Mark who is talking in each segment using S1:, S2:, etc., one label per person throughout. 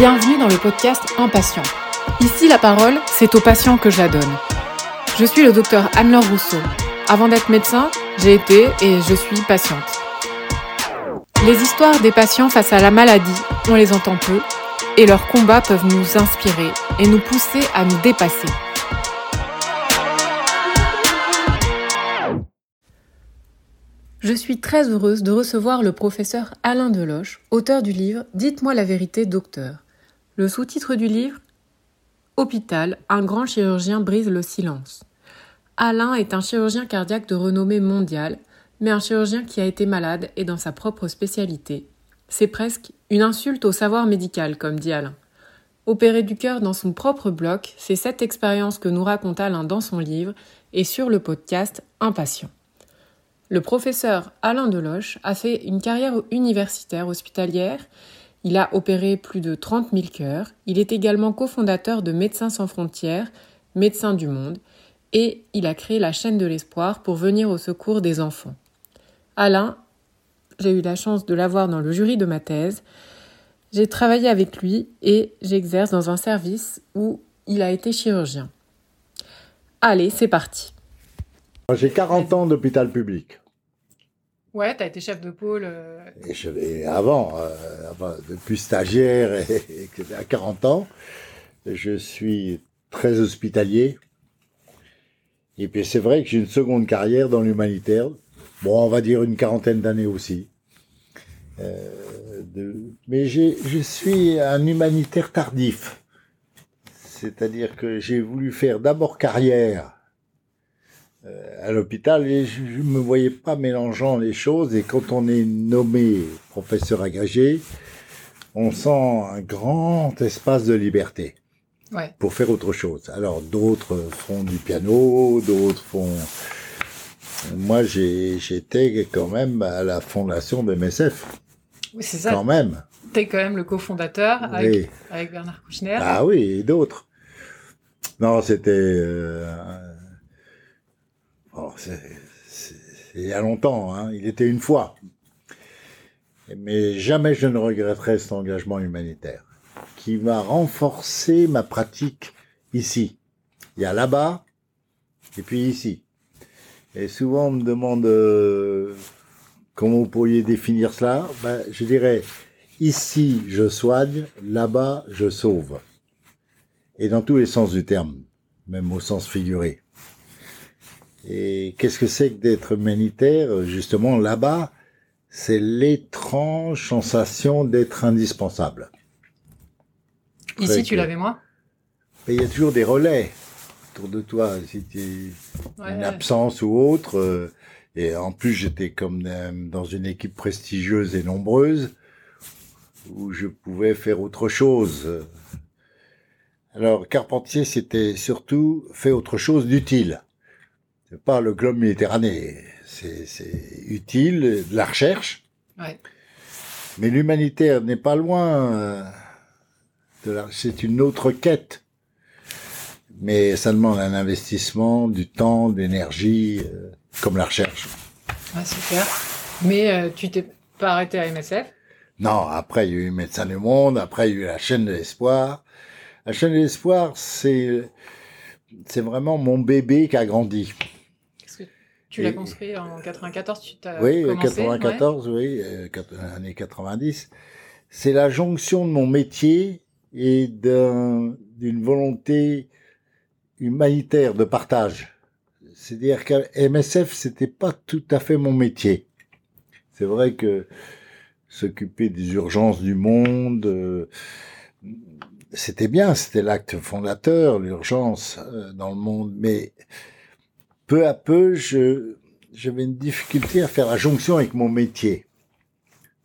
S1: Bienvenue dans le podcast Impatient. Ici, la parole, c'est aux patients que je la donne. Je suis le docteur Anne-Laure Rousseau. Avant d'être médecin, j'ai été et je suis patiente. Les histoires des patients face à la maladie, on les entend peu, et leurs combats peuvent nous inspirer et nous pousser à nous dépasser. Je suis très heureuse de recevoir le professeur Alain Deloche, auteur du livre Dites-moi la vérité, docteur. Le sous-titre du livre Hôpital, un grand chirurgien brise le silence. Alain est un chirurgien cardiaque de renommée mondiale, mais un chirurgien qui a été malade et dans sa propre spécialité. C'est presque une insulte au savoir médical, comme dit Alain. Opérer du cœur dans son propre bloc, c'est cette expérience que nous raconte Alain dans son livre et sur le podcast Impatient. Le professeur Alain Deloche a fait une carrière universitaire hospitalière il a opéré plus de 30 000 cœurs. Il est également cofondateur de Médecins sans frontières, Médecins du monde, et il a créé la chaîne de l'espoir pour venir au secours des enfants. Alain, j'ai eu la chance de l'avoir dans le jury de ma thèse. J'ai travaillé avec lui et j'exerce dans un service où il a été chirurgien. Allez, c'est parti.
S2: J'ai 40 ans d'hôpital public.
S1: Ouais, tu as été chef de pôle.
S2: Euh, et je l'ai avant, euh, depuis stagiaire et, à 40 ans. Je suis très hospitalier. Et puis c'est vrai que j'ai une seconde carrière dans l'humanitaire. Bon, on va dire une quarantaine d'années aussi. Euh, de... Mais je suis un humanitaire tardif. C'est-à-dire que j'ai voulu faire d'abord carrière à l'hôpital et je ne me voyais pas mélangeant les choses. Et quand on est nommé professeur agrégé, on sent un grand espace de liberté ouais. pour faire autre chose. Alors d'autres font du piano, d'autres font... Moi, j'étais quand même à la fondation de MSF.
S1: Oui, c'est ça.
S2: Quand même.
S1: Tu es quand même le cofondateur avec, avec, Bernard Kouchner.
S2: Ah oui, et d'autres. Non, c'était... Euh, c'est il y a longtemps, hein. il était une fois. Mais jamais je ne regretterai cet engagement humanitaire qui va renforcer ma pratique ici. Il y a là-bas et puis ici. Et souvent on me demande euh, comment vous pourriez définir cela. Ben, je dirais ici je soigne, là-bas je sauve. Et dans tous les sens du terme, même au sens figuré. Et qu'est-ce que c'est que d'être humanitaire? Justement, là-bas, c'est l'étrange sensation d'être indispensable.
S1: Ici, tu l'avais moins
S2: Il y a toujours des relais autour de toi. Si tu une absence ou autre. Euh, et en plus, j'étais comme dans une équipe prestigieuse et nombreuse où je pouvais faire autre chose. Alors, Carpentier, c'était surtout fait autre chose d'utile pas le globe méditerranéen. C'est utile, de la recherche. Ouais. Mais l'humanitaire n'est pas loin. Euh, c'est une autre quête. Mais ça demande un investissement, du temps, d'énergie, euh, comme la recherche.
S1: Ah, super. Mais euh, tu t'es pas arrêté à MSF
S2: Non, après il y a eu Médecins du Monde, après il y a eu la chaîne de l'espoir. La chaîne de l'espoir, c'est c'est vraiment mon bébé qui a grandi.
S1: Tu l'as construit en 94, tu t'as
S2: Oui, 94, oui, euh, années 90. C'est la jonction de mon métier et d'une volonté humanitaire de partage. C'est-à-dire qu'à MSF, c'était pas tout à fait mon métier. C'est vrai que s'occuper des urgences du monde, euh, c'était bien, c'était l'acte fondateur, l'urgence euh, dans le monde, mais peu à peu, je, j'avais une difficulté à faire la jonction avec mon métier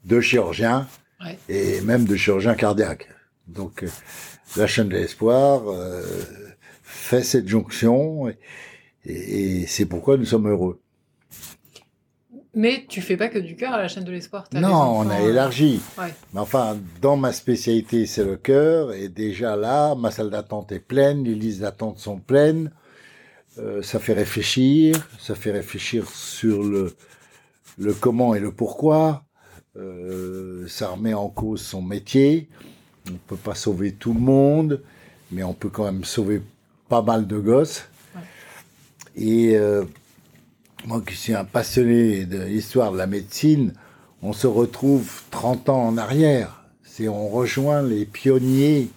S2: de chirurgien et même de chirurgien cardiaque. Donc, euh, la chaîne de l'espoir euh, fait cette jonction et, c'est pourquoi nous sommes heureux.
S1: Mais tu fais pas que du cœur à la chaîne de l'espoir.
S2: Non, on a élargi. Mais enfin, dans ma spécialité, c'est le cœur. Et déjà là, ma salle d'attente est pleine, les listes d'attente sont pleines. Euh, ça fait réfléchir, ça fait réfléchir sur le, comment et le pourquoi, euh, ça remet en cause son métier, On ne peut pas sauver tout le monde, mais on peut quand même sauver pas mal de gosses. Et euh, moi qui suis un passionné de l'histoire de la médecine, on se retrouve 30 ans en arrière. C'est on rejoint les pionniers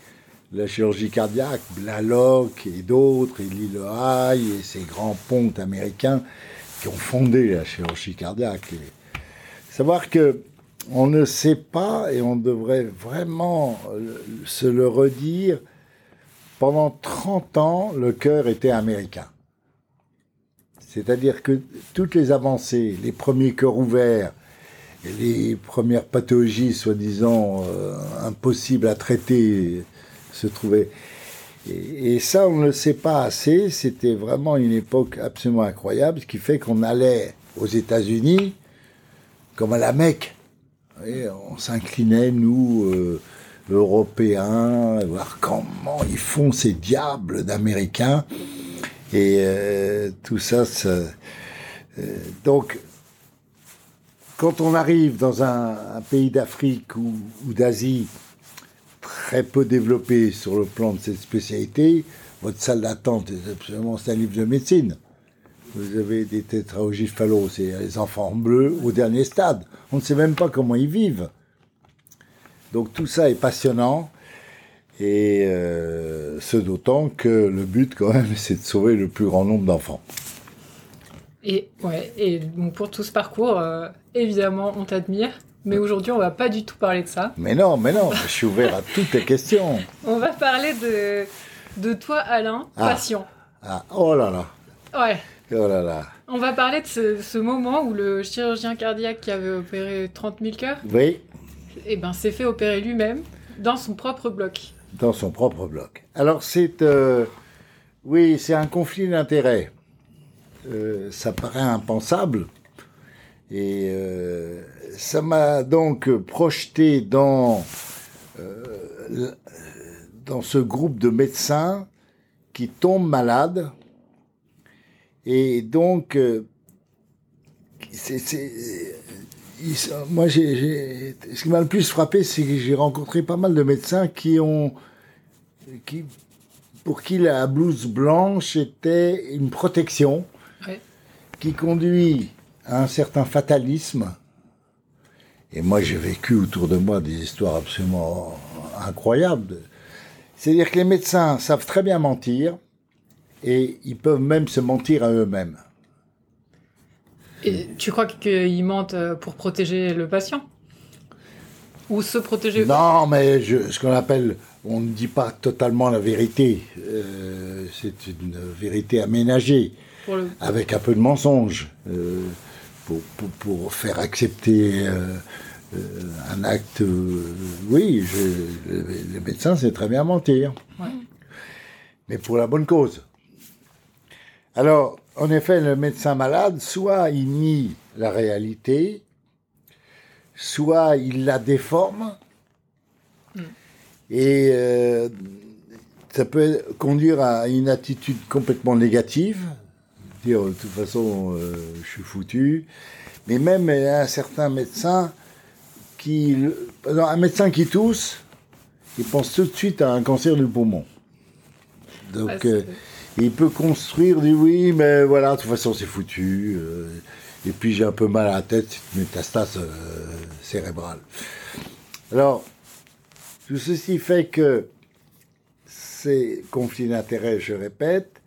S2: la chirurgie cardiaque, Blalock et d'autres, et Lillehei et ces grands pontes américains qui ont fondé la chirurgie cardiaque. savoir que on ne sait pas, et on devrait vraiment se le redire, pendant 30 ans, le cœur était américain. C'est-à-dire que toutes les avancées, les premiers cœurs ouverts, les premières pathologies soi-disant euh, impossibles à traiter se trouvaient. Et, ça, on ne le sait pas assez. C'était vraiment une époque absolument incroyable, ce qui fait qu'on allait aux États-Unis comme à la Mecque. on s'inclinait, nous, euh, Européens, voir comment ils font ces diables d'Américains. Et euh, tout ça, euh, donc, quand on arrive dans un, pays d'Afrique ou, d'Asie très peu développé sur le plan de cette spécialité, votre salle d'attente est absolument un livre de médecine. Vous avez des tétraogiphalos, c'est les enfants bleus au dernier stade. On ne sait même pas comment ils vivent. Donc tout ça est passionnant. Et euh, ce d'autant que le but, quand même, c'est de sauver le plus grand nombre d'enfants.
S1: Et, ouais, et donc pour tout ce parcours, euh, évidemment, on t'admire. Mais aujourd'hui, on va pas du tout parler de ça.
S2: Mais non, mais non, je suis ouvert à toutes les questions.
S1: On va parler de, de toi, Alain, ah. patient.
S2: Ah, oh là là.
S1: Ouais.
S2: Oh là là.
S1: On va parler de ce, ce, moment où le chirurgien cardiaque qui avait opéré 30 000 cœurs,
S2: oui.
S1: eh ben, s'est fait opérer lui-même dans son propre bloc
S2: dans son propre bloc. Alors c'est, euh, oui, c'est un conflit d'intérêts. Euh, ça paraît impensable. Et euh, ça m'a donc projeté dans, dans ce groupe de médecins qui tombent malades. Et donc, c'est moi, j'ai, ce qui m'a le plus frappé, c'est que j'ai rencontré pas mal de médecins qui ont, qui, pour qui la blouse blanche était une protection qui conduit un certain fatalisme. Et moi, j'ai vécu autour de moi des histoires absolument incroyables. C'est-à-dire que les médecins savent très bien mentir et ils peuvent même se mentir à eux-mêmes.
S1: Et tu crois qu'ils mentent euh, pour protéger le patient? Ou se protéger
S2: Non, mais ce qu'on appelle, on ne dit pas totalement la vérité. Euh, c'est une vérité aménagée, avec un peu de mensonge, euh, pour, faire accepter un acte. oui, je, les médecins, c'est très bien mentir. Mais pour la bonne cause. Alors, en effet, le médecin malade, soit il nie la réalité, soit il la déforme, mm. et euh, ça peut conduire à une attitude complètement négative, dire de toute façon euh, je suis foutu, mais même un certain médecin qui, un médecin qui tousse, il pense tout de suite à un cancer du poumon. Donc, euh, il peut construire, dit oui, mais voilà, de toute façon, c'est foutu. Euh, et puis j'ai un peu mal à la tête, c'est une métastase cérébrale. Alors, tout ceci fait que c'est conflit d'intérêts, je répète.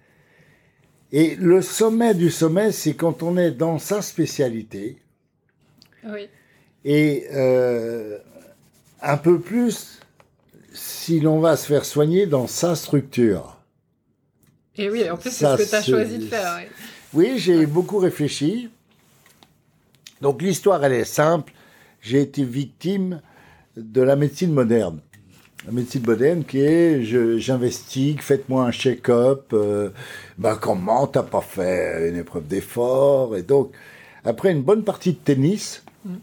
S2: Et le sommet du sommet, c'est quand on est dans sa spécialité.
S1: Oui.
S2: Et euh, un peu plus si l'on va se faire soigner dans sa structure.
S1: Et oui, en plus, c'est ce que tu as choisi de faire.
S2: Oui, j'ai beaucoup réfléchi. Donc l'histoire, elle est simple. J'ai été victime de la médecine moderne. La médecine moderne qui est, j'investigue, faites-moi un check-up. Euh, ben comment t'as pas fait une épreuve d'effort? Et donc, après une bonne partie de tennis mm.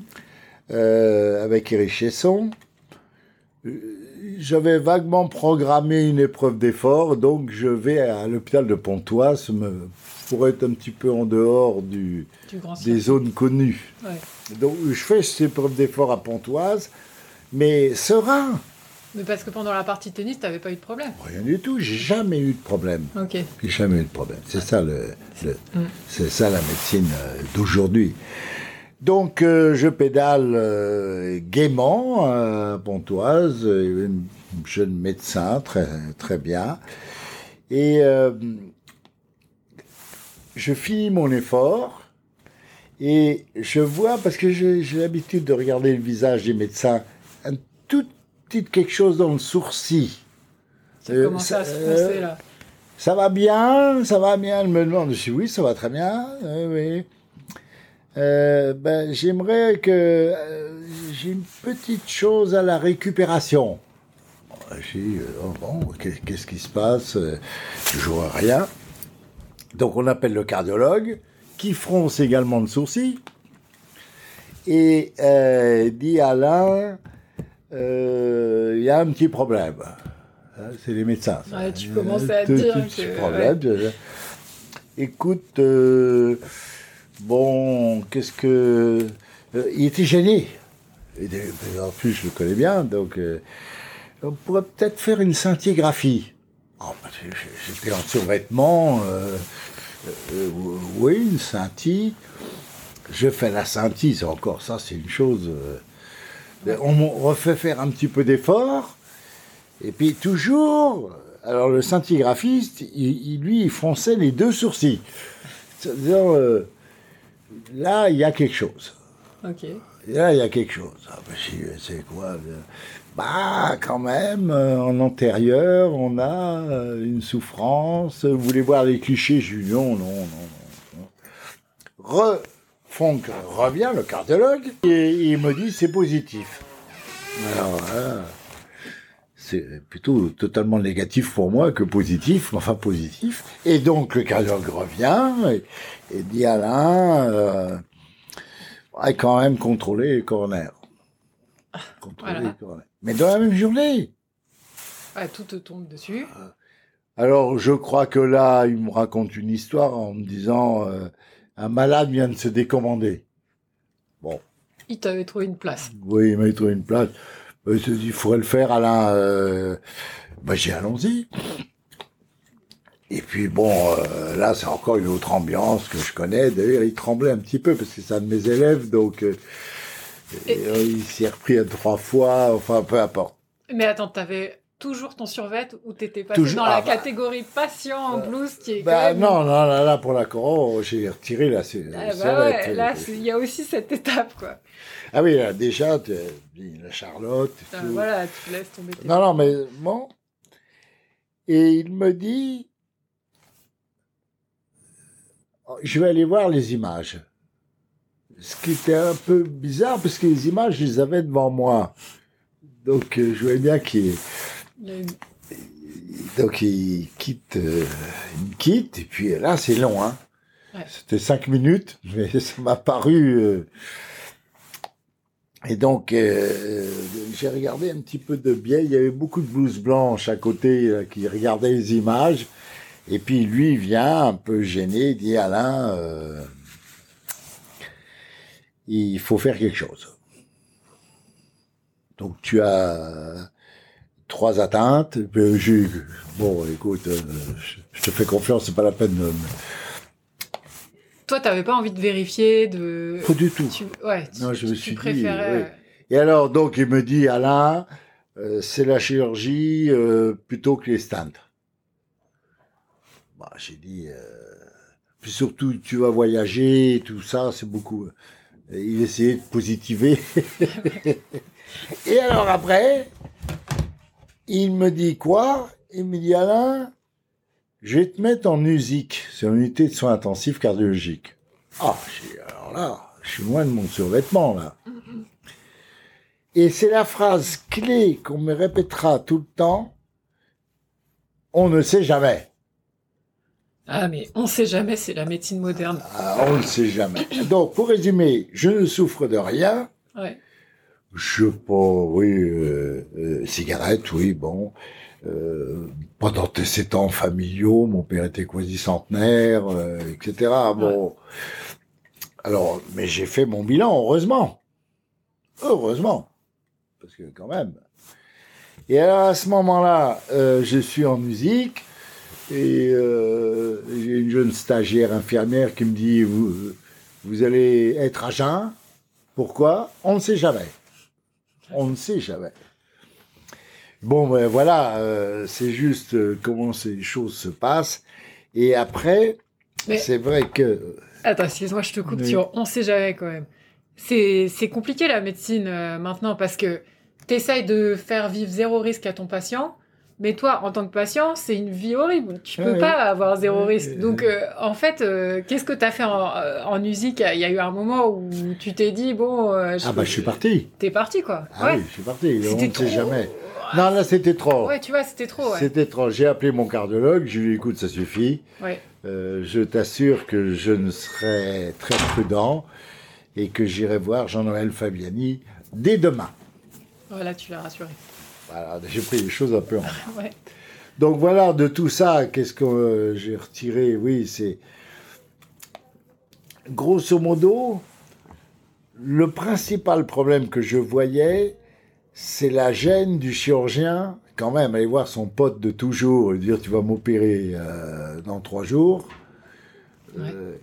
S2: euh, avec Eric Chesson, j'avais vaguement programmé une épreuve d'effort, donc je vais à l'hôpital de Pontoise pour être un petit peu en dehors du, des zones connues. Donc je fais cette épreuve d'effort à Pontoise, mais serein.
S1: Mais parce que pendant la partie tennis, tu n'avais pas eu de problème.
S2: Rien du tout, j'ai jamais eu de problème.
S1: Ok.
S2: J'ai jamais eu de problème. C'est ça le, le-
S1: Mm.
S2: c'est ça la médecine euh, d'aujourd'hui. Donc euh, je pédale euh, gaiement à Pontoise, euh, une jeune médecin très très bien, et je finis mon effort et je vois parce que j'ai j'ai l'habitude de regarder le visage des médecins, un tout petit quelque chose dans le sourcil.
S1: Ça
S2: Euh,
S1: commençait à se
S2: ça-
S1: foncer là.
S2: Ça va bien, ça va bien. Elle me demande, je dis oui, ça va très bien. Oui, oui. Euh, ben, j'aimerais que euh, j'ai une petite chose à la récupération. J'ai dit, euh, oh bon, qu'est- qu'est-ce qui se passe Euh, Je vois rien. Donc on appelle le cardiologue, qui fronce également le sourcil, et euh, dit Alain, euh, il y a un petit problème. Hein, C'est les médecins. ça.
S1: Ouais, tu commençais à dire que-
S2: problème. je- Écoute, euh, bon, qu'est-ce que... euh, il était gêné. En plus, je le connais bien, donc euh, on pourrait peut-être faire une scintigraphie. Oh, J'étais en survêtement. euh, euh, oui, une scintille. Je fais la scintille, c'est encore ça, c'est une chose. euh, on refait faire un petit peu d'effort. Et puis toujours, alors le scintigraphiste, il, il- lui, il fronçait les deux sourcils. C'est-à-dire, euh, là, il y a quelque chose.
S1: Ok.
S2: Là, il y a quelque chose. Ah, bah, c'est quoi le- Bah, quand même, euh, en antérieur, on a euh, une souffrance. Vous voulez voir les clichés Je dis non, non, non. non. Re, Fonck revient, le cardiologue, et il me dit c'est positif. Alors là, c'est plutôt totalement négatif pour moi que positif, mais enfin positif. Et donc le cardiologue revient et, et dit Alain, euh, va quand même contrôler les coronaires. Contrôler
S1: Voilà.
S2: les coronaires. Mais dans la même journée.
S1: Tout te tombe dessus.
S2: Alors je crois que là, il me raconte une histoire en me disant euh, un malade vient de se décommander. Bon.
S1: Il t'avait trouvé une place.
S2: Oui, il m'a trouvé une place. Euh, Il se dit, il faudrait le faire, Alain. Euh, bah, j'ai allons-y. Et puis bon, euh, là, c'est encore une autre ambiance que je connais. D'ailleurs, il tremblait un petit peu parce que c'est un de mes élèves, donc euh,
S1: Et-
S2: il s'y est repris à trois fois. Enfin, peu importe.
S1: Mais attends, t'avais toujours ton survêt ou t'étais passé
S2: Toujours-
S1: dans
S2: ah
S1: la
S2: bah.
S1: catégorie patient en blouse qui est quand
S2: Bah,
S1: même-
S2: non, non, là, là, pour la coro, j'ai retiré la, c'est-
S1: Ah bah ouais, là, il y a aussi cette étape, quoi.
S2: Ah oui, là, déjà, la Charlotte.
S1: Ah,
S2: tout.
S1: voilà, tu laisses tomber tes...
S2: Non, non, mais bon. Et il me dit, je vais aller voir les images. Ce qui était un peu bizarre, parce que les images, je les avais devant moi. Donc, euh, je voyais bien qu'il Donc il quitte, euh, il me quitte, et puis là, c'est long, hein.
S1: Ouais.
S2: C'était cinq minutes, mais ça m'a paru. euh, Et donc, euh, j'ai regardé un petit peu de biais. Il y avait beaucoup de blouses blanches à côté qui regardaient les images. Et puis lui, il vient un peu gêné, il dit Alain, il faut faire quelque chose. Donc tu as trois atteintes. J'ai- bon, écoute, euh, je- te fais confiance, c'est pas la peine. de-
S1: Toi, t'avais pas envie de vérifier, de...
S2: Pas du tout.
S1: Tu... Ouais, tu,
S2: Non, je me suis dit,
S1: préférais...
S2: oui. Et alors, donc, il me dit, Alain, euh, c'est la chirurgie euh, plutôt que les stents. Bah, j'ai dit, euh, puis surtout, tu vas voyager, tout ça, c'est beaucoup. Et il essayait de positiver. Et alors après, il me dit quoi? Il me dit, Alain, je vais te mettre en USIC, c'est une unité de soins intensifs cardiologiques. Ah, alors là, je suis loin de mon survêtement, là. Et c'est la phrase clé qu'on me répétera tout le temps. On ne sait jamais.
S1: Ah, mais on sait jamais, c'est la médecine moderne.
S2: Ah, on ne sait jamais. Donc, pour résumer, je ne souffre de rien.
S1: Ouais.
S2: Je pas, oui, euh, euh, cigarette, oui, bon. Euh, pas d'antécédents familiaux, mon père était quasi centenaire, etc. Bon. Alors, mais j'ai fait mon bilan, heureusement. Heureusement. Parce que quand même. Et alors à ce moment-là, je suis en musique et j'ai une jeune stagiaire infirmière qui me dit vous, vous allez être à jeun. Pourquoi? On ne sait jamais. On ne sait jamais. Bon, ben voilà, euh, c'est juste euh, comment ces choses se passent. Et après,
S1: Mais-
S2: c'est vrai que
S1: Attends, excuse-moi, je te coupe
S2: Oui.
S1: sur on sait jamais quand même. C'est c'est compliqué la médecine euh, maintenant parce que tu essayes de faire vivre zéro risque à ton patient, mais toi, en tant que patient, c'est une vie horrible. Tu peux
S2: Ouais,
S1: pas avoir zéro risque. Donc, euh, en fait, euh, qu'est-ce que tu as fait en, euh, en musique Il y a eu un moment où tu t'es dit, bon. euh,
S2: ah bah je suis parti.
S1: T'es parti, quoi.
S2: Ah
S1: ouais.
S2: oui, je suis parti. On ne sait jamais. Non, là c'était trop.
S1: Ouais, tu vois, c'était trop. Ouais.
S2: C'était trop. J'ai appelé mon cardiologue. Je lui ai dit écoute, ça suffit.
S1: Ouais.
S2: Euh, je t'assure que je ne serai très prudent et que j'irai voir Jean-Noël Fabiani dès demain.
S1: Voilà, tu l'as rassuré.
S2: Voilà, j'ai pris les choses un peu en main.
S1: Ouais.
S2: Donc voilà, de tout ça, qu'est-ce que euh, j'ai retiré Oui, c'est grosso modo, le principal problème que je voyais, c'est la gêne du chirurgien, quand même, aller voir son pote de toujours, lui dire tu vas m'opérer euh, dans trois jours. Euh,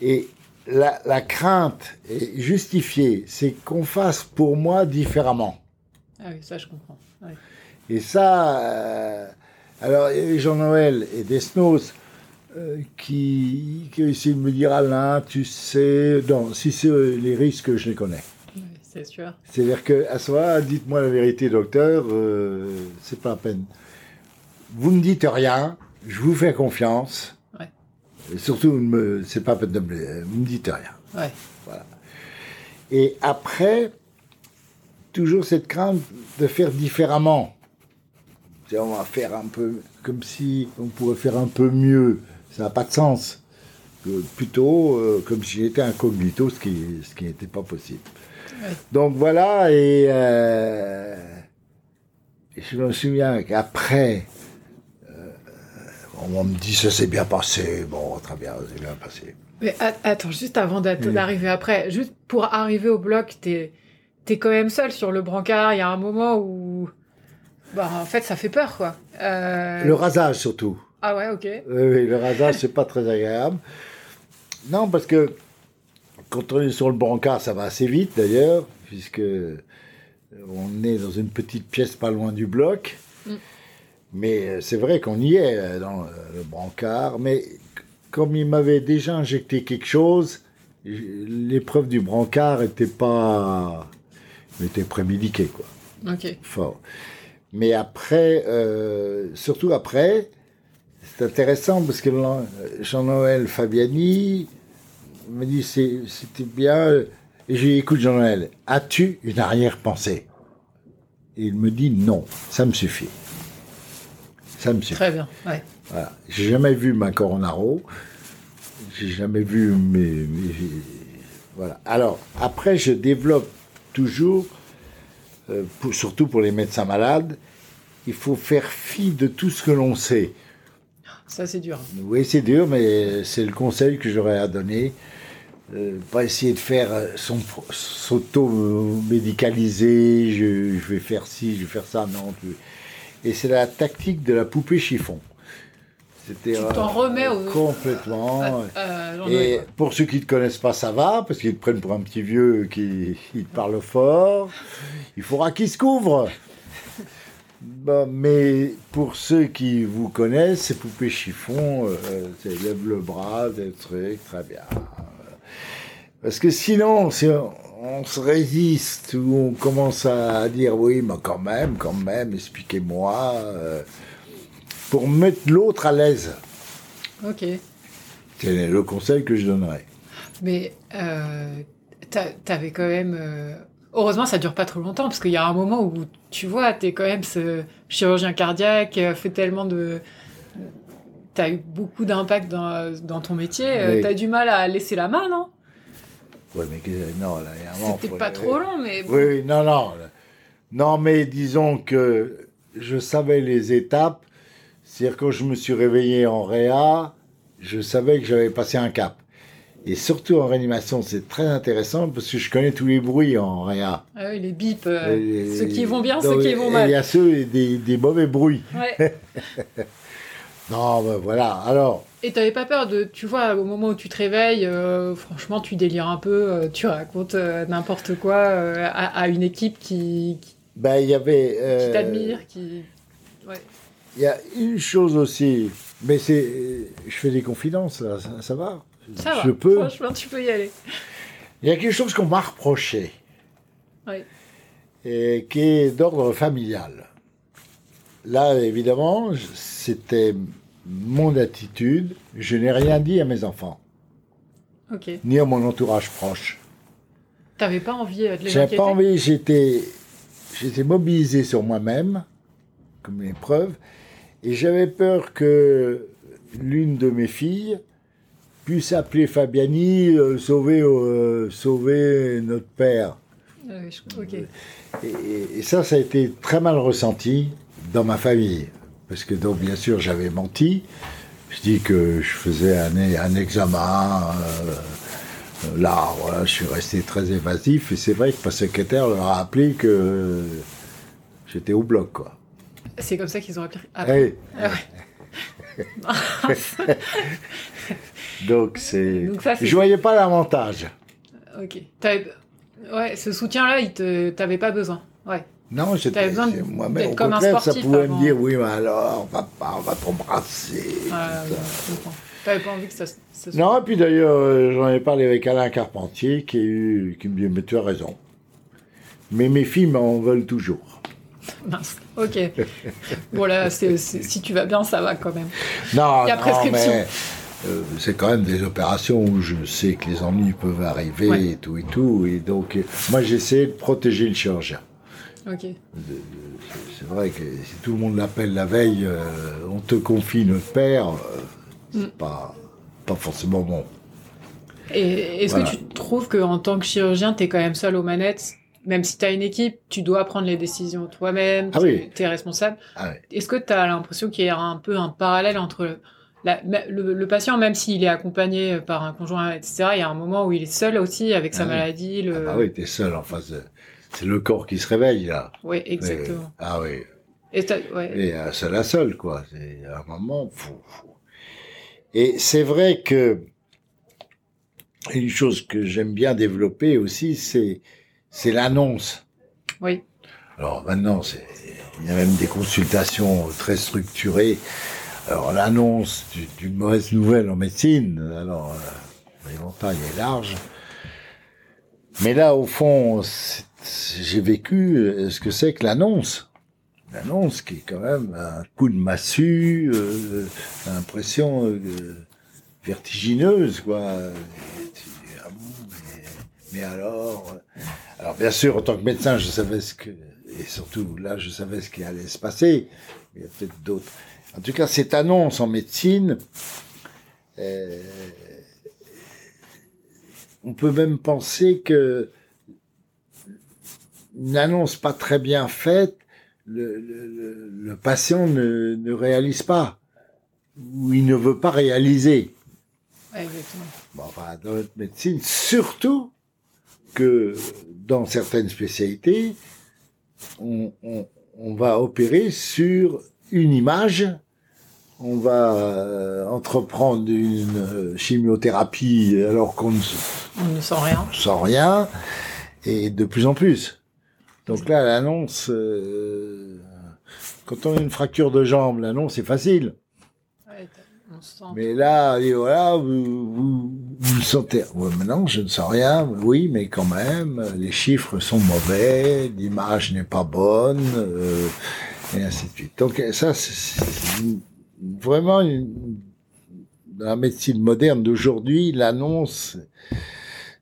S2: et la, la crainte est justifiée, c'est qu'on fasse pour moi différemment.
S1: Ah oui, ça, je comprends. Ouais.
S2: Et ça, euh, alors il y avait Jean-Noël et Desnos euh, qui, qui essayé de me dire Alain, tu sais, non, si c'est euh, les risques, je les connais.
S1: C'est sûr.
S2: C'est-à-dire que à moment dites-moi la vérité, docteur, euh, c'est pas la peine. Vous ne dites rien, je vous fais confiance.
S1: Ouais.
S2: Et surtout, me- c'est pas la peine de me, vous ne dites rien.
S1: Ouais.
S2: Et après, toujours cette crainte de faire différemment. C'est, on va faire un peu comme si on pourrait faire un peu mieux. Ça n'a pas de sens. Euh, plutôt euh, comme si j'étais incognito, ce qui ce qui n'était pas possible.
S1: Ouais.
S2: Donc voilà, et, euh, je me souviens qu'après, euh, on me dit ça s'est bien passé, bon, très bien, ça s'est bien passé.
S1: Mais attends, juste avant
S2: Oui.
S1: d'arriver après, juste pour arriver au bloc, t'es es quand même seul sur le brancard. Il y a un moment où, bah, en fait, ça fait peur, quoi. Euh,
S2: Le rasage surtout.
S1: Ah ouais, ok.
S2: Oui, oui, le rasage, c'est pas très agréable. Non, parce que quand on est sur le brancard, ça va assez vite d'ailleurs, puisque on est dans une petite pièce pas loin du bloc.
S1: Mm.
S2: Mais euh, c'est vrai qu'on y est euh, dans le, brancard. Mais comme il m'avait déjà injecté quelque chose, l'épreuve du brancard était pas. Était prémédiquée, quoi
S1: Ok.
S2: fort. Mais après, euh, surtout après, c'est intéressant parce que Jean-Noël Fabiani me dit c'était bien. Et dis écoute Jean-Noël, as-tu une arrière-pensée? Et il me dit non, ça me suffit. Ça me suffit.
S1: Très bien. Ouais.
S2: Voilà. J'ai jamais vu ma coronaro. J'ai jamais vu mes, mes- Voilà. Alors, après, je développe toujours, euh, pour- surtout pour les médecins malades, il faut faire fi de tout ce que l'on sait.
S1: Ça, c'est dur.
S2: Oui, c'est dur, mais c'est le conseil que j'aurais à donner. Euh, pas essayer de faire euh, son s'auto-médicaliser, je, je vais faire ci, je vais faire ça, non. tu- Et c'est la tactique de la poupée chiffon.
S1: Tu t'en remets au-
S2: complètement.
S1: Euh, Jean-Noël,
S2: Et pour ceux qui ne te connaissent pas, ça va, parce qu'ils te prennent pour un petit vieux qui il te parle fort. Il faudra qu'ils se couvrent. Bon, mais pour ceux qui vous connaissent, ces poupées chiffon, euh, lève le bras, des trucs, très bien. Parce que sinon, si on, on se résiste ou on commence à dire oui, mais quand même, quand même, expliquez-moi, euh, pour mettre l'autre à l'aise.
S1: Ok.
S2: C'est le conseil que je donnerais.
S1: Mais euh, t'a- t'avais quand même. euh, Heureusement, ça dure pas trop longtemps parce qu'il y a un moment où tu vois, t'es quand même ce chirurgien cardiaque, euh, fait tellement de. T'as eu beaucoup d'impact dans, dans ton métier. euh,
S2: Oui.
S1: T'as du mal à laisser la main, non?
S2: Ouais, mais que- non, là, il y a un moment,
S1: C'était pas trop long, mais.
S2: Oui, oui, non, non. Non, mais disons que je savais les étapes. C'est-à-dire, quand je me suis réveillé en réa, je savais que j'avais passé un cap. Et surtout en réanimation, c'est très intéressant parce que je connais tous les bruits en réa.
S1: Ah oui, les bips, euh, ceux qui vont bien, ceux qui vont mal.
S2: Il y a ceux des, des mauvais bruits.
S1: Ouais.
S2: Non, ben voilà. Alors,
S1: Et t'avais pas peur de, tu vois, au moment où tu te réveilles, euh, franchement, tu délires un peu, euh, tu racontes n'importe quoi à, à une équipe qui, qui,
S2: ben il y avait.
S1: qui t'admire, qui. Ouais.
S2: Il y a une chose aussi, mais c'est, je fais des confidences là, ça, ça va.
S1: Ça va.
S2: Je peux.
S1: Franchement, tu peux y aller.
S2: Il y a quelque chose qu'on m'a reproché,
S1: Oui.
S2: et qui est d'ordre familial. Là, évidemment, c'était mon attitude. Je n'ai rien dit à mes enfants, ni à mon entourage proche.
S1: T'avais pas envie euh, de les
S2: J'avais pas envie, j'étais, j'étais mobilisé sur moi-même, comme une épreuve, et j'avais peur que l'une de mes filles puisse appeler Fabiani, euh, sauver, euh, sauver notre père.
S1: Ah oui, je- Ok.
S2: Et, et- et ça, ça a été très mal ressenti dans ma famille. Parce que donc, bien sûr, j'avais menti. Je dis que je faisais un, un examen. euh, là, voilà, je suis resté très évasif. Et c'est vrai que ma secrétaire leur a appelé que j'étais au bloc, quoi.
S1: C'est comme ça qu'ils ont appris. Ah,
S2: Eh,
S1: ah ouais.
S2: donc, c'est.
S1: Ça,
S2: Je voyais pas l'avantage.
S1: ok. Ouais, ce soutien-là, il te... t'avais pas besoin. Ouais.
S2: Non, j'étais moi-même. Au
S1: comme un
S2: contraire, ça
S1: sportif
S2: pouvait
S1: avant.
S2: me dire oui, mais alors, papa, on va t'embrasser.
S1: Ah, oui,
S2: ça.
S1: T'avais pas envie que ça, se- ça se-
S2: Non, et puis d'ailleurs, euh, j'en ai parlé avec Alain Carpentier qui, a eu, qui me dit Mais tu as raison. Mais mes filles m'en veulent toujours.
S1: Mince. Ok. bon là, si tu vas bien, ça va quand même.
S2: Non,
S1: Il y a
S2: non,
S1: prescription.
S2: mais euh, c'est quand même des opérations où je sais que les ennuis peuvent arriver
S1: Ouais.
S2: et tout et tout. Et donc, euh, moi, j'essaie de protéger le chirurgien.
S1: Ok.
S2: C'est vrai que si tout le monde l'appelle la veille, euh, on te confie notre père, euh, c'est
S1: Mm.
S2: pas, pas forcément bon.
S1: Et est-ce
S2: Voilà.
S1: que tu trouves qu'en tant que chirurgien, t'es quand même seul aux manettes Même si t'as une équipe, tu dois prendre les décisions toi-même,
S2: Ah oui.
S1: tu es responsable.
S2: Ah.
S1: Est-ce que tu as l'impression qu'il y a un peu un parallèle entre la- le, le patient, même s'il est accompagné par un conjoint, etc., il y a un moment où il est seul aussi avec sa
S2: Ah oui.
S1: maladie. Le...
S2: Ah oui, t'es seul en face de... C'est le corps qui se réveille, là.
S1: Oui, exactement.
S2: Mais- ah oui.
S1: Et t'as- ouais.
S2: Et euh, seul à seul, quoi. C'est un moment, Et c'est vrai que une chose que j'aime bien développer aussi, c'est c'est l'annonce.
S1: Oui.
S2: Alors maintenant, il y a même des consultations très structurées. Alors l'annonce du- d'une mauvaise nouvelle en médecine, alors euh, l'éventail est large. Mais là, au fond, j'ai vécu euh, ce que c'est que l'annonce. L'annonce qui est quand même un coup de massue, euh, impression euh, vertigineuse, quoi. Ah bon, mais, alors euh, Alors bien sûr, en tant que médecin, je savais ce que... Et surtout, là, je savais ce qui allait se passer. Il y a peut-être d'autres. En tout cas, cette annonce en médecine, euh, on peut même penser que une annonce pas très bien faite, le, le- le- patient ne, ne réalise pas ou il ne veut pas réaliser.
S1: Ouais, exactement.
S2: Bon, enfin, dans notre médecine, surtout que dans certaines spécialités, on, on- on va opérer sur une image, on va euh, entreprendre une euh, chimiothérapie alors qu'on ne
S1: On ne sent rien.
S2: sent rien, et de plus en plus. Donc là, l'annonce, euh, quand on a une fracture de jambe, l'annonce est facile. Mais là, et voilà, vous, vous, vous le sentez. Ouais, mais non, je ne sens rien. Oui, mais quand même, les chiffres sont mauvais, l'image n'est pas bonne, euh, et ainsi de suite. Donc ça, c'est vraiment une- dans la médecine moderne d'aujourd'hui, l'annonce,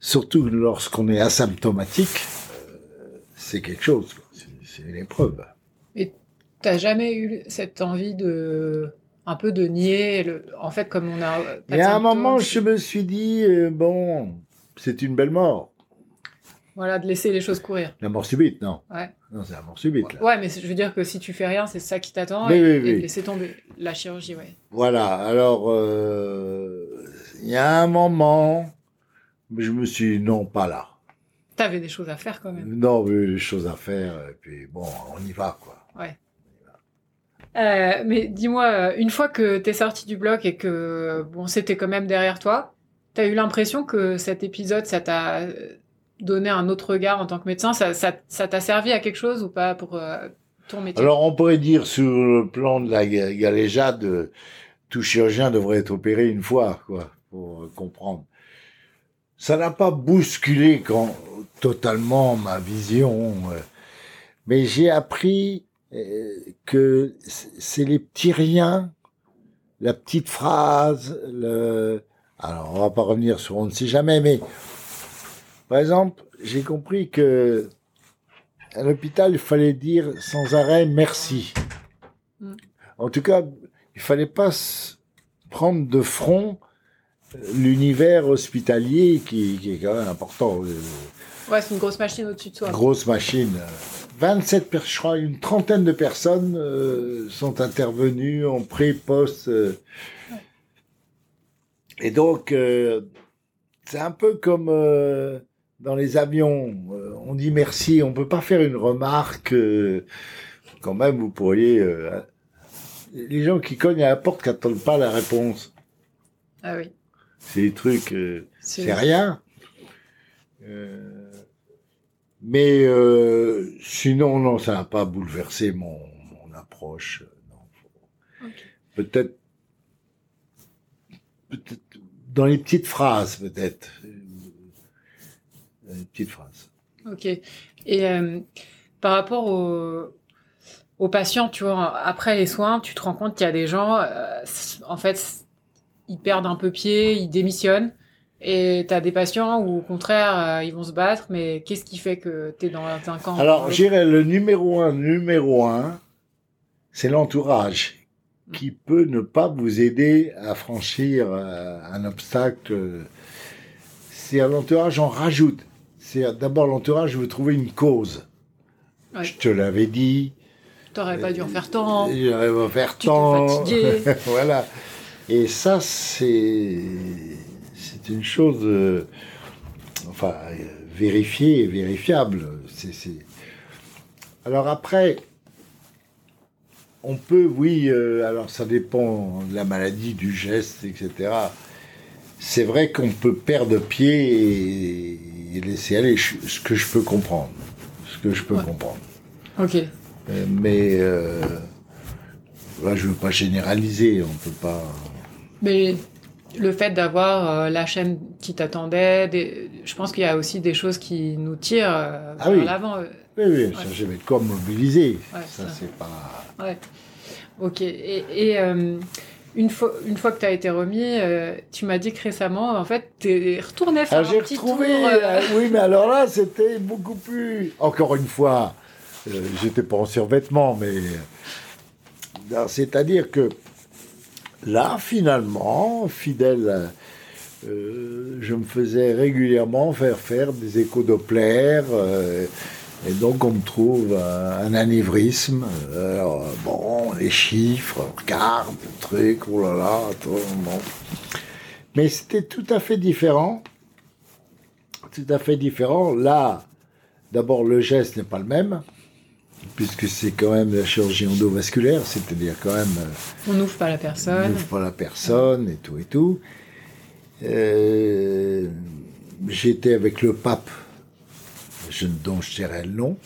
S2: surtout lorsqu'on est asymptomatique, euh, c'est quelque chose. C'est- une épreuve.
S1: T'as jamais eu cette envie de un peu de nier le en fait comme on a
S2: Il y a un moment, je me suis dit, euh, bon, c'est une belle mort.
S1: voilà de laisser les choses courir
S2: La mort subite, non.
S1: ouais
S2: Non, c'est la mort subite. Là.
S1: ouais mais je veux dire que si tu fais rien c'est ça qui t'attend et,
S2: oui,
S1: et laisser tomber la chirurgie ouais
S2: Voilà, alors, euh, il y a un moment je me suis dit, non, pas là.
S1: T'avais des choses à faire quand même.
S2: Non, mais des choses à faire, et puis bon, on y va, quoi.
S1: Ouais. Euh, mais dis-moi, euh, une fois que t'es sorti du bloc et que bon, c'était quand même derrière toi, t'as eu l'impression que cet épisode, ça t'a donné un autre regard en tant que médecin? Ça ça- ça t'a servi à quelque chose ou pas pour euh, ton métier?
S2: Alors, on pourrait dire, sur le plan de la ga- galéjade, euh, tout chirurgien devrait être opéré une fois, quoi, pour euh, comprendre. Ça n'a pas bousculé quand, totalement ma vision, euh, mais j'ai appris euh, que c- c'est les petits riens, la petite phrase, le... Alors, on va pas revenir sur on ne sait jamais, mais par exemple, j'ai compris que à l'hôpital, il fallait dire sans arrêt merci.
S1: Mm.
S2: En tout cas, il fallait pas prendre de front euh, l'univers hospitalier qui, qui est quand même important.
S1: Ouais, c'est une grosse machine au-dessus de soi.
S2: grosse machine. 27, per- je crois, une trentaine de personnes euh, sont intervenues en pré, post. euh. Et donc, euh, c'est un peu comme euh, dans les avions. euh, on dit merci, on peut pas faire une remarque. euh, quand même, vous pourriez. euh, les gens qui cognent à la porte n'attendent pas la réponse.
S1: Ah oui.
S2: C'est des trucs. euh, c'est rien. Euh, mais euh, sinon, non, ça n'a pas bouleversé mon, mon approche. euh, non.
S1: Ok.
S2: Peut-être, peut-être dans les petites phrases, peut-être. Dans les petites phrases.
S1: Ok. Et euh, par rapport aux, aux patients, tu vois, après les soins, tu te rends compte qu'il y a des gens, euh, en fait, ils perdent un peu pied, ils démissionnent. Et tu as des patients où, au contraire, euh, ils vont se battre, mais qu'est-ce qui fait que tu es dans un camp
S2: Alors, dirais le numéro un, numéro un, c'est l'entourage qui peut ne pas vous aider à franchir euh, un obstacle. C'est l'entourage, on rajoute. C'est d'abord l'entourage veut trouver une cause.
S1: Ouais.
S2: Je te l'avais dit.
S1: T'aurais pas dû en faire tant.
S2: J'aurais pas faire
S1: Tu t'es
S2: tant.
S1: fatigué.
S2: voilà. Et ça, c'est une chose, euh, enfin, vérifiée et vérifiable. C'est- Alors après, on peut, oui, euh, alors ça dépend de la maladie, du geste, etc. C'est vrai qu'on peut perdre pied et, et laisser aller, ce que je peux comprendre. Ce que je peux
S1: Ouais.
S2: comprendre.
S1: Ok.
S2: Euh, mais là, je veux pas généraliser, on peut pas.
S1: Mais le fait d'avoir euh, la chaîne qui t'attendait, des- je pense qu'il y a aussi des choses qui nous tirent euh,
S2: Ah
S1: vers
S2: oui.
S1: l'avant. euh,
S2: Oui, oui, ça,
S1: Ouais.
S2: je vais être comme mobilisé.
S1: Ouais,
S2: ça,
S1: ça.
S2: c'est pas.
S1: Ouais. Ok. Et, et, euh, une fois, une fois que tu as été remis, tu m'as dit que récemment, en fait, tu es retourné faire
S2: Ah, j'ai
S1: un petit
S2: retrouvé.
S1: tour. euh,
S2: oui, mais alors là, c'était beaucoup plus. Encore une fois, j'étais pas en survêtement, mais. C'est-à-dire que là, finalement, fidèle. euh, je me faisais régulièrement faire faire des échos Doppler. euh, et donc, on me trouve un, anévrisme. Bon, les chiffres, regarde, le truc, oh là là, attends, bon. Mais c'était tout à fait différent. Tout à fait différent. Là, d'abord, le geste n'est pas le même, puisque c'est quand même la chirurgie endovasculaire, c'est-à-dire quand même,
S1: On n'ouvre pas la
S2: on
S1: personne.
S2: n'ouvre pas la personne et tout et tout. Euh, J'étais avec le pape, je, dont je dirais le nom,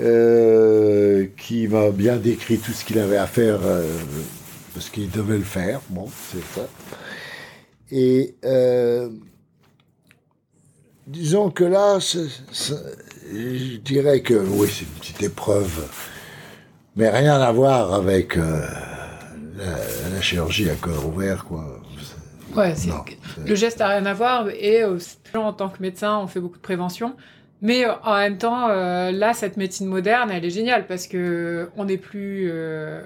S2: euh, qui m'a bien décrit tout ce qu'il avait à faire, euh, parce qu'il devait le faire. Bon, c'est ça. Et disons que là, je dirais que oui, c'est une petite épreuve, mais rien à voir avec euh, la, la chirurgie à corps ouvert, quoi.
S1: Ouais,
S2: Non,
S1: le geste n'a rien à voir. Et euh, en tant que médecin, on fait beaucoup de prévention. Mais euh, en même temps, euh, là, cette médecine moderne, elle est géniale parce que on n'est plus euh,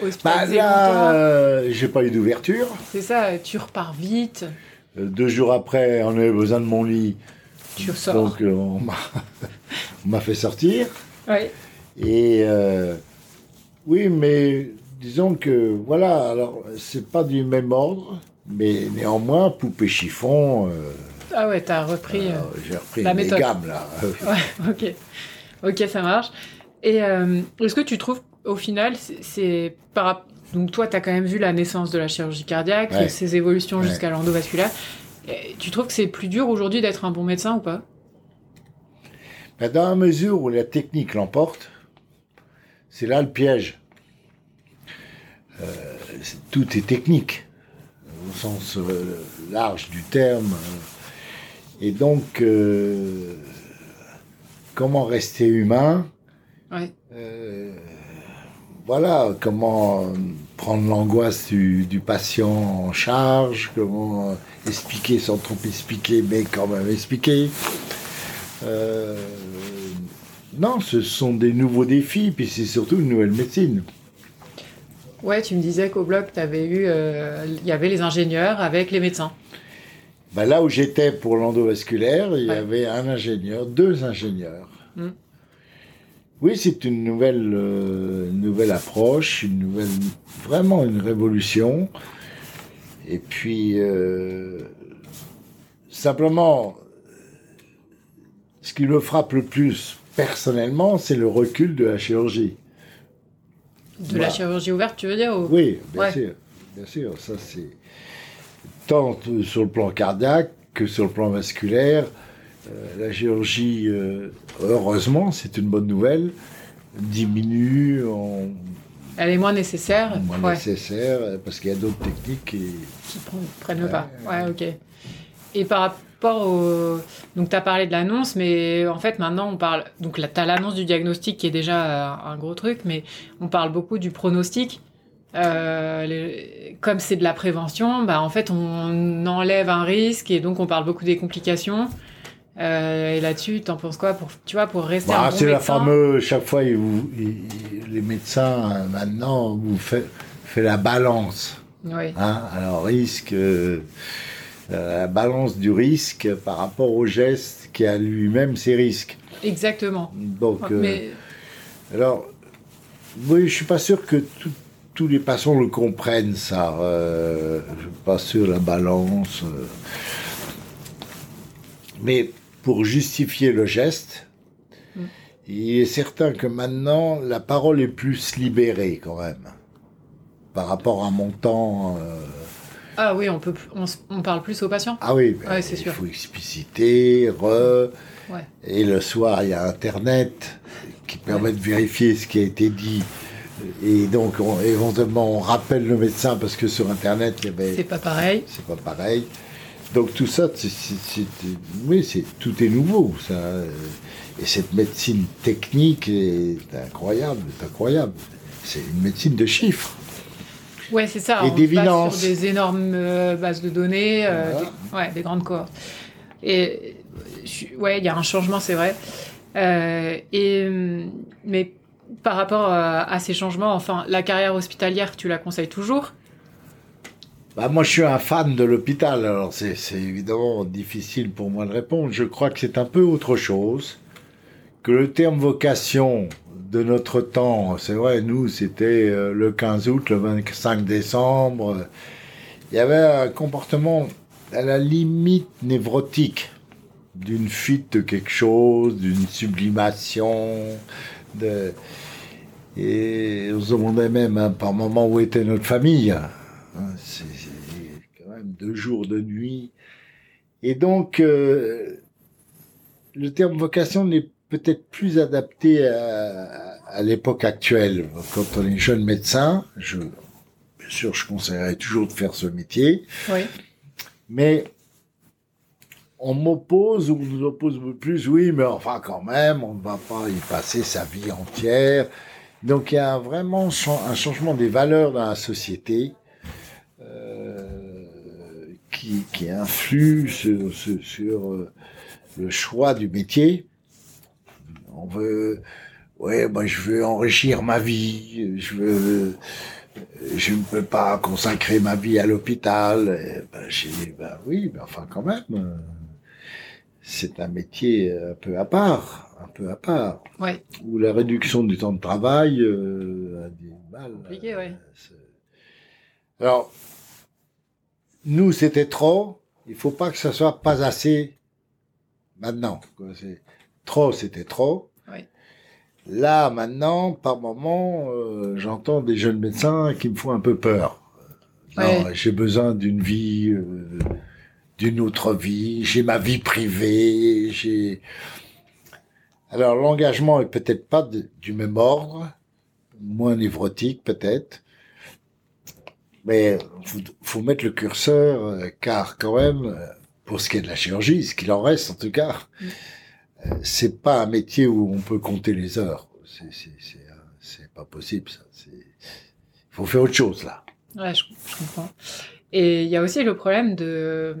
S2: Bah
S1: hospitalisé
S2: là,
S1: longtemps.
S2: euh, j'ai pas eu d'ouverture.
S1: C'est ça, tu repars vite,
S2: Deux jours après, on avait besoin de mon lit.
S1: Tu sors.
S2: Donc euh, on m'a fait sortir.
S1: Ouais.
S2: Et euh, oui, mais disons que voilà, alors c'est pas du même ordre, Mais néanmoins, poupée chiffon. Euh,
S1: ah ouais, t'as repris.
S2: J'ai repris la méthode. gammes là.
S1: ouais, ok. Ok, ça marche. Et est-ce que tu trouves, au final, c'est par donc toi, tu as quand même vu la naissance de la chirurgie cardiaque, ses évolutions jusqu'à l'endovasculaire. Tu trouves que c'est plus dur aujourd'hui d'être un bon médecin ou pas?
S2: Ben, Dans la mesure où la technique l'emporte, c'est là le piège. Euh, tout est technique, au sens euh, large du terme. Et donc, euh, comment rester humain? Voilà, comment prendre l'angoisse du, du, patient en charge, comment expliquer sans trop expliquer, mais quand même expliquer. non, ce sont des nouveaux défis, puis c'est surtout une nouvelle médecine.
S1: Ouais, tu me disais qu'au bloc, tu avais eu, euh, il y avait les ingénieurs avec les médecins.
S2: Ben là où j'étais pour l'endovasculaire, il y avait un ingénieur, deux ingénieurs. Hmm. Oui, c'est une nouvelle, euh, nouvelle approche, une nouvelle, vraiment une révolution. Et puis, euh, simplement, ce qui me frappe le plus personnellement, c'est le recul de la chirurgie.
S1: De la chirurgie ouverte, tu veux dire
S2: Oui, bien sûr. Bien sûr, ça c'est tant sur le plan cardiaque que sur le plan vasculaire. Euh, la chirurgie, euh, heureusement, c'est une bonne nouvelle, diminue.
S1: Elle est moins nécessaire.
S2: Moins nécessaire, parce qu'il y a d'autres techniques qui,
S1: qui prennent le pas. Ouais, ok. Et par rapport au... Donc, tu as parlé de l'annonce, mais en fait, maintenant, on parle. Donc, tu as l'annonce du diagnostic qui est déjà un gros truc, mais on parle beaucoup du pronostic. Euh, Comme c'est de la prévention, bah, en fait, on enlève un risque et donc on parle beaucoup des complications. Euh, et là-dessus, t'en penses quoi pour, tu vois, pour rester bah, un bon
S2: C'est la fameuse, chaque fois, vous, les médecins, euh, maintenant, vous fait, fait la balance.
S1: Oui.
S2: Hein Alors, risque. Euh, la balance du risque par rapport au geste qui a lui-même ses risques.
S1: Exactement.
S2: Donc, euh, alors, oui, je suis pas sûr que tous les patients le comprennent ça. Je suis pas sûr la balance. Mais pour justifier le geste, mm. il est certain que maintenant la parole est plus libérée quand même par rapport à mon temps.
S1: Ah oui, on, peut, on, parle plus aux patients
S2: Ah oui, ben, c'est sûr. il faut expliciter, re. Et le soir, il y a Internet qui permet de vérifier ce qui a été dit. Et donc, éventuellement, on rappelle le médecin parce que sur Internet, il y avait.
S1: C'est pas pareil.
S2: C'est pas pareil. Donc tout ça, c'est, oui, c'est tout est nouveau. Ça, et cette médecine technique est incroyable, est incroyable. C'est une médecine de chiffres.
S1: Ouais, c'est ça. Et on sur des énormes euh, bases de données, euh, des, ouais, des grandes cohortes. Et ouais, il y a un changement, c'est vrai. Euh, et mais par rapport à, ces changements, enfin, la carrière hospitalière, tu la conseilles toujours?
S2: Bah, moi, je suis un fan de l'hôpital, alors c'est évidemment difficile pour moi de répondre. Je crois que c'est un peu autre chose, que le terme vocation de notre temps. C'est vrai, nous, c'était euh, le 15 août, le 25 décembre. Il y avait un comportement à la limite névrotique d'une fuite de quelque chose, d'une sublimation, de... Et on se demandait même hein, par moment où était notre famille. Même deux jours de nuit. Et donc, euh, le terme vocation n'est peut-être plus adapté à, l'époque actuelle. Quand on est jeune médecin, je, bien sûr, je conseillerais toujours de faire ce métier.
S1: Oui.
S2: Mais on m'oppose ou on nous oppose plus, oui, mais enfin quand même, on ne va pas y passer sa vie entière. Donc il y a vraiment un changement des valeurs dans la société euh, qui, qui influe sur, sur, sur euh, le choix du métier. On veut, ouais, bah, je veux enrichir ma vie, je veux, je ne peux pas consacrer ma vie à l'hôpital. Ben, j'ai dit, ben oui, mais enfin quand même, euh, c'est un métier un peu à part, un peu à part.
S1: Ouais.
S2: Où la réduction du temps de travail euh, a
S1: du mal. Compliqué, ouais.
S2: Alors, nous, c'était trop. Il faut pas que ça soit pas assez maintenant. Trop, c'était trop.
S1: Oui.
S2: Là, maintenant, par moment, euh, j'entends des jeunes médecins qui me font un peu peur. Non,
S1: Ouais.
S2: j'ai besoin d'une vie, euh, d'une autre vie. J'ai ma vie privée. J'ai. Alors, l'engagement est peut-être pas de- du même ordre, moins névrotique peut-être, mais faut, faut mettre le curseur, euh, car quand même, euh, pour ce qui est de la chirurgie, ce qu'il en reste en tout cas, euh, c'est pas un métier où on peut compter les heures. C'est c'est c'est euh, pas possible ça. Il faut faire autre chose là.
S1: Ouais, je, je comprends. Et il y a aussi le problème de.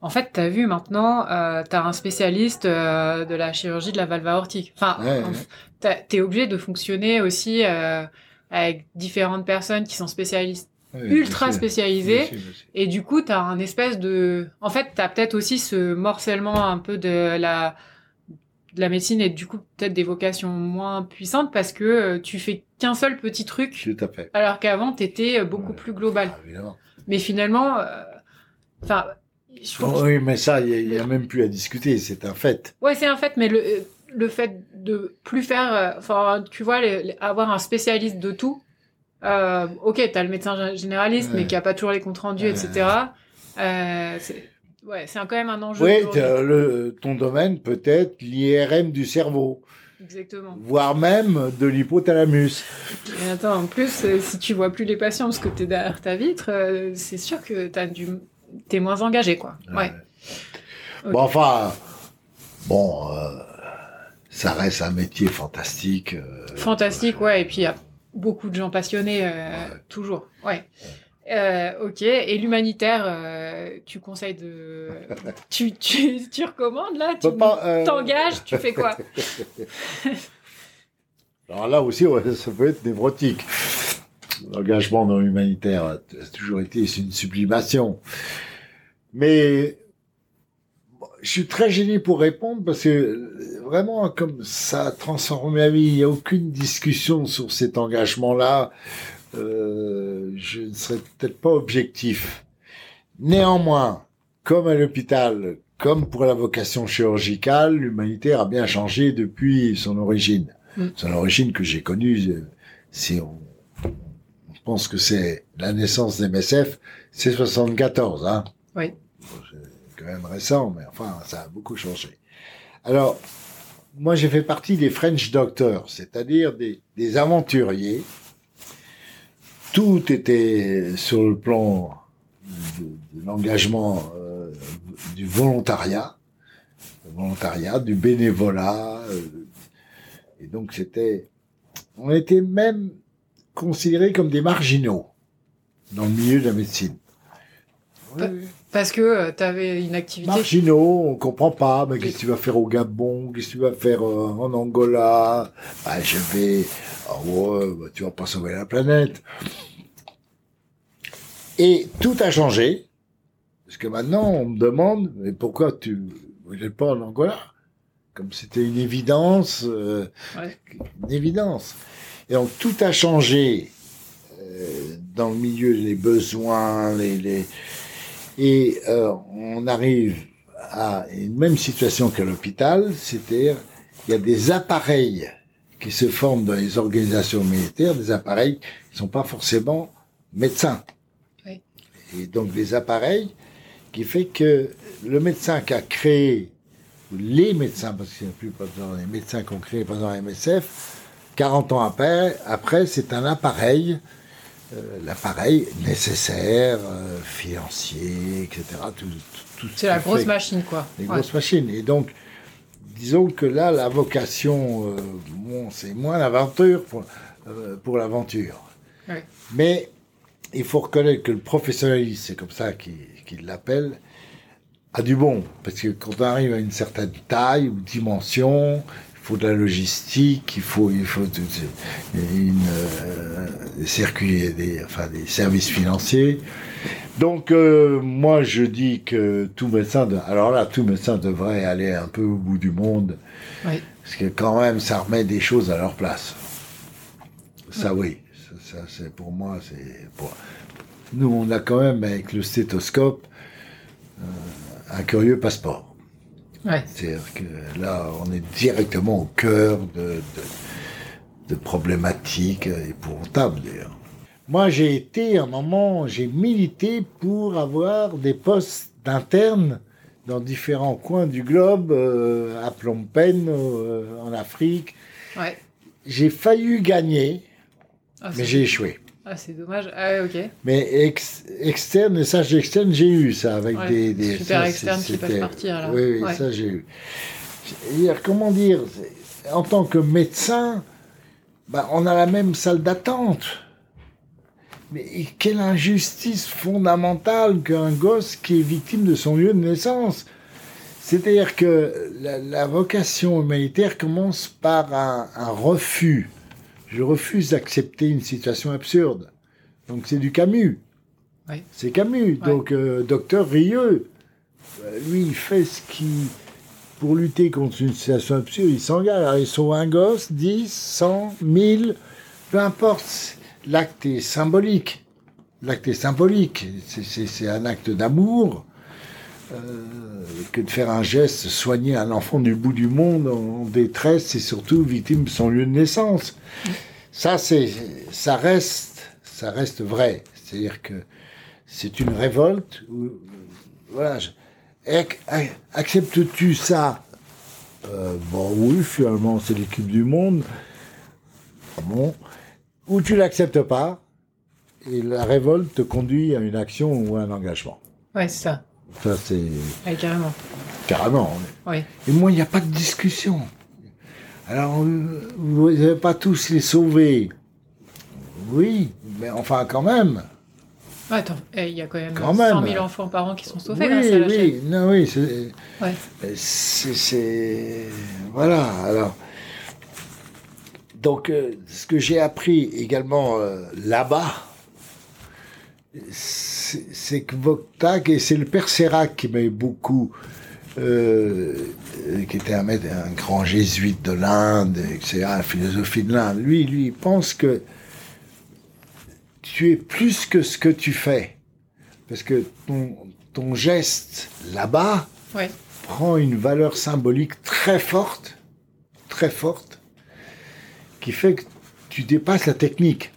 S1: En fait, tu as vu maintenant, euh, tu as un spécialiste euh, de la chirurgie de la valve aortique. Enfin,
S2: Ouais,
S1: tu es obligé de fonctionner aussi euh, avec différentes personnes qui sont spécialistes, ultra spécialisées. Et du coup, tu as un espèce de... En fait, tu as peut-être aussi ce morcellement un peu de la, de la médecine et du coup peut-être des vocations moins puissantes parce que euh, tu fais qu'un seul petit truc
S2: Tout à fait.
S1: alors qu'avant, tu étais beaucoup
S2: Ouais.
S1: plus global.
S2: Ah.
S1: Mais finalement, euh, enfin, je trouve
S2: Oh, oui, mais ça, il y a- même plus à discuter. C'est un fait.
S1: Ouais, c'est un fait, mais le, euh, le fait de plus faire, euh, enfin, tu vois, les- les- avoir un spécialiste de tout, euh, ok, t'as le médecin gé- généraliste,
S2: Ouais.
S1: mais qui a pas toujours les comptes rendus,
S2: Ouais.
S1: etc. Euh, c'est, ouais, c'est quand même un enjeu.
S2: Oui, le, ton domaine peut être l'IRM du cerveau,
S1: Exactement.
S2: voire même de l'hypothalamus.
S1: Et attends, en plus, euh, si tu vois plus les patients parce que t'es derrière ta vitre, euh, c'est sûr que t'as du, t'es moins engagé, quoi. Ouais.
S2: Bon, enfin, bon, euh, ça reste un métier fantastique. euh,
S1: Fantastique, ouais. Et puis il y a beaucoup de gens passionnés, euh, toujours. Ouais. Euh, ok. Et l'humanitaire, euh, tu conseilles de. tu, tu, tu recommandes là? Tu
S2: euh,
S1: t'engages Tu fais quoi?
S2: Alors là aussi, ouais, ça peut être névrotique. L'engagement dans l'humanitaire a toujours été une sublimation. Mais je suis très gêné pour répondre parce que euh, vraiment, comme ça a transformé ma vie, il n'y a aucune discussion sur cet engagement-là. Euh, je ne serais peut-être pas objectif. Néanmoins, comme à l'hôpital, comme pour la vocation chirurgicale, l'humanitaire a bien changé depuis son origine.
S1: Mm.
S2: Son origine que j'ai connue, euh, si on, on pense que c'est la naissance des MSF, c'est 74, hein.
S1: Oui.
S2: Bon, C'est quand même récent, mais enfin, ça a beaucoup changé. Alors, moi, j'ai fait partie des French Doctors, c'est-à-dire des, des aventuriers. Tout était sur le plan de, de l'engagement euh, du volontariat, du volontariat, du bénévolat. euh, et donc c'était, on était même considérés comme des marginaux dans le milieu de la médecine. Oui,
S1: Pa-
S2: oui.
S1: Parce que euh, t'avais une activité.
S2: Marginaux, on comprend pas, mais qu'est-ce que tu vas faire au Gabon, qu'est-ce que tu vas faire euh, en Angola? Bah, je vais, ouais, bah, tu vas pas sauver la planète. Et tout a changé, parce que maintenant on me demande, mais pourquoi tu n'es pas en Angola? Comme c'était une évidence, euh,
S1: Ouais.
S2: une évidence. Et donc tout a changé dans le milieu des besoins, les, les, et euh, on arrive à une même situation qu'à l'hôpital, c'est-à-dire il y a des appareils qui se forment dans les organisations militaires, des appareils qui ne sont pas forcément médecins.
S1: Oui.
S2: Et donc des appareils qui fait que le médecin qui a créé, ou les médecins, parce qu'il n'y a plus pas besoin des médecins qui ont créé pendant la MSF, 40 ans après, après c'est un appareil l'appareil nécessaire, euh, financier, etc. Tout, tout, tout ce
S1: C'est la grosse
S2: fait-
S1: machine, quoi.
S2: Les
S1: Ouais.
S2: grosses machines. Et donc, disons que là, la vocation, euh, bon, c'est moins l'aventure pour, euh, pour l'aventure.
S1: Ouais.
S2: Mais il faut reconnaître que le professionnalisme, c'est comme ça qu'il qu'il l'appelle, a du bon. Parce que quand on arrive à une certaine taille ou dimension, faut de la logistique, il faut, il faut une, euh, des circuits, des, enfin, des services financiers. Donc, euh, moi, je dis que tout médecin, de- alors là, tout médecin devrait aller un peu au bout du monde,
S1: Oui.
S2: parce que quand même, ça remet des choses à leur place. Ça, oui. Ça, ça, c'est pour moi, c'est pour, nous, on a quand même, avec le stéthoscope, euh, un curieux passeport.
S1: Ouais.
S2: C'est-à-dire que là, on est directement au cœur de, de, de problématiques épouvantables, d'ailleurs. Moi, j'ai été, à un moment, j'ai milité pour avoir des postes d'internes dans différents coins du globe, euh, à Phnom Penh, euh, en Afrique.
S1: Ouais.
S2: J'ai failli gagner,
S1: Ah,
S2: mais j'ai échoué.
S1: Ah, c'est dommage. Ah, ok.
S2: Mais ex- externe, et ça, externe, j'ai eu ça avec
S1: Ouais,
S2: des, des
S1: super
S2: ça,
S1: externes qui peuvent partir, là.
S2: Oui, oui,
S1: Ouais.
S2: ça j'ai eu. Comment dire, en tant que médecin, bah, on a la même salle d'attente. Mais quelle injustice fondamentale qu'un gosse qui est victime de son lieu de naissance. C'est-à-dire que la, la vocation humanitaire commence par un, un refus. Je refuse d'accepter une situation absurde. Donc c'est du Camus. C'est Camus. Donc euh, docteur Rieux, lui, il fait ce qui, pour lutter contre une situation absurde, il s'engage. Alors, ils sont un gosse, 10, 100, 1000, peu importe. L'acte est symbolique. L'acte est symbolique. C'est un acte d'amour. Euh, que de faire un geste, soigner un enfant du bout du monde en détresse et surtout victime de son lieu de naissance. Ça, c'est, ça reste, ça reste vrai. C'est-à-dire que c'est une révolte. Où, voilà. Acceptes-tu ça? Euh, Bon, oui, finalement, c'est l'équipe du monde. Bon. Ou tu l'acceptes pas, et la révolte te conduit à une action ou à un engagement.
S1: Ouais, c'est ça.
S2: Ça, c'est
S1: Ouais, carrément.
S2: carrément.
S1: Ouais.
S2: Et moi, il n'y a pas de discussion. Alors, euh, vous n'allez pas tous les sauver. Oui, mais enfin, quand même.
S1: Attends, eh, il y a quand même
S2: Quand
S1: 100
S2: même.
S1: 000 enfants par an qui sont sauvés
S2: oui,
S1: grâce à la
S2: oui, non, oui, c'est,
S1: Ouais.
S2: c'est, c'est- voilà. Alors, donc, euh, ce que j'ai appris également euh, là-bas, c'est, c'est que Voctac, et c'est le père Sérac qui m'a beaucoup, euh, euh, qui était un, maître- un grand jésuite de l'Inde, etc., la philosophie de l'Inde. Lui, lui, il pense que tu es plus que ce que tu fais. Parce que ton, ton geste là-bas
S1: Ouais.
S2: prend une valeur symbolique très forte, très forte, qui fait que tu dépasses la technique.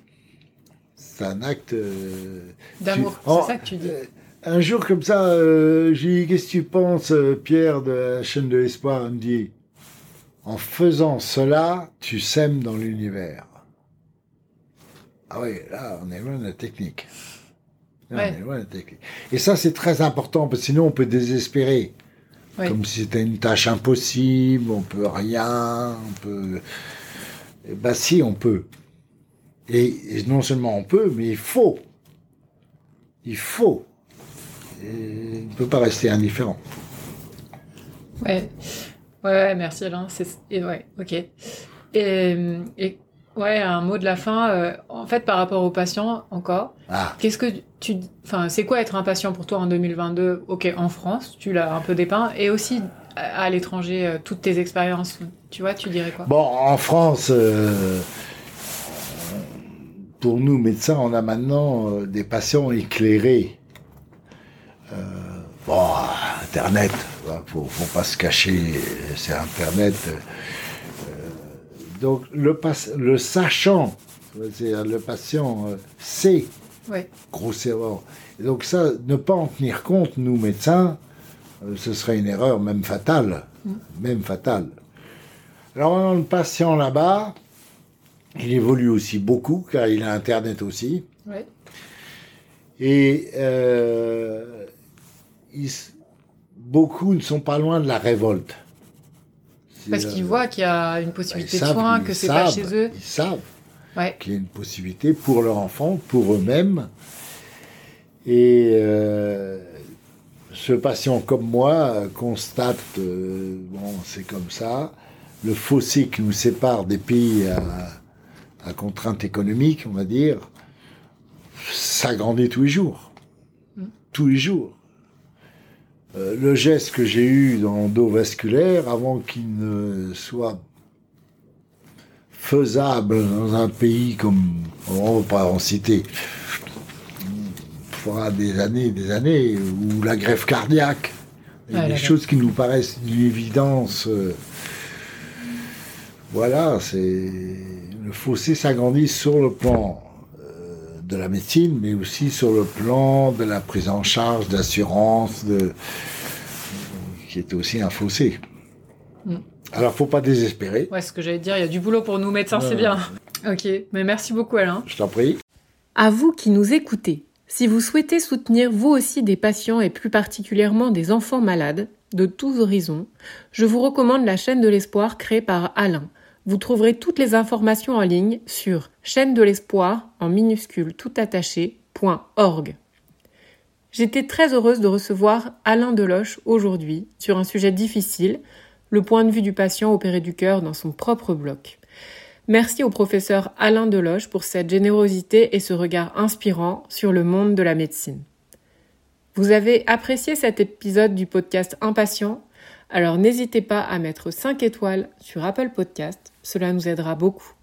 S2: C'est un acte... euh,
S1: D'amour,
S2: tu-
S1: c'est
S2: Oh,
S1: ça que tu dis.
S2: euh, un jour comme ça, euh, j'ai dit, qu'est-ce que tu penses, euh, Pierre, de la chaîne de l'espoir? Il me dit, en faisant cela, tu sèmes dans l'univers. Ah oui, là, on est loin de la technique. Là,
S1: Ouais.
S2: On est loin de la technique. Et ça, c'est très important, parce que sinon, on peut désespérer.
S1: Ouais.
S2: Comme si c'était une tâche impossible, on peut rien, on peut... Eh ben si, on peut. Et, et non seulement on peut, mais il faut. Il faut. Et on ne peut pas rester indifférent.
S1: Ouais. Ouais, merci Alain. Et ouais, ok. Et, et ouais, un mot de la fin. euh, en fait, par rapport aux patients, encore,
S2: Ah,
S1: qu'est-ce que tu, enfin, c'est quoi être un patient pour toi en 2022 Ok, en France, tu l'as un peu dépeint, et aussi à, à l'étranger, euh, toutes tes expériences. Tu vois, tu dirais quoi?
S2: Bon, en France, euh, pour nous médecins, on a maintenant euh, des patients éclairés. Euh, bon, Internet, il faut, faut pas se cacher, c'est Internet. Euh, donc, le, sachant, le patient sait
S1: Ouais.
S2: grossièrement. Et donc ça, ne pas en tenir compte, nous médecins, ce serait une erreur même fatale, même fatale. Alors maintenant, le patient là-bas, il évolue aussi beaucoup, car il a Internet aussi.
S1: Ouais.
S2: Et euh, beaucoup ne sont pas loin de la révolte.
S1: Parce qu'ils voient qu'il y a une possibilité de
S2: savent,
S1: soins, que c'est pas chez eux.
S2: Ils savent
S1: Ouais.
S2: qu'il y a une possibilité pour leur enfant, pour eux-mêmes. Et euh, ce patient comme moi euh, constate, euh, bon, c'est comme ça, le fossé qui nous sépare des pays à, à contrainte économique, on va dire, s'agrandit tous les jours. Tous les jours. Euh, le geste que j'ai eu dans le dos vasculaire, avant qu'il ne soit faisable dans un pays comme, on va pas en citer, fera des années et des années, ou la greffe cardiaque. Des choses qui nous paraissent d'une évidence. Euh, voilà, c'est le fossé s'agrandit sur le plan euh, de la médecine, mais aussi sur le plan de la prise en charge, d'assurance, de... qui est aussi un fossé. Mm. Alors, faut pas désespérer.
S1: Ouais, ce que j'allais dire, il y a du boulot pour nous médecins, c'est bien. Ok, mais merci beaucoup Alain.
S2: Je t'en prie.
S1: À vous qui nous écoutez, si vous souhaitez soutenir vous aussi des patients et plus particulièrement des enfants malades, de tous horizons, je vous recommande la chaîne de l'espoir créée par Alain. Vous trouverez toutes les informations en ligne sur chaîne de l'espoir en minuscule tout attaché.org. J'étais très heureuse de recevoir Alain Deloche aujourd'hui sur un sujet difficile, le point de vue du patient opéré du cœur dans son propre bloc. Merci au professeur Alain Deloche pour cette générosité et ce regard inspirant sur le monde de la médecine. Vous avez apprécié cet épisode du podcast Impatient? Alors n'hésitez pas à mettre 5 étoiles sur Apple Podcast, cela nous aidera beaucoup.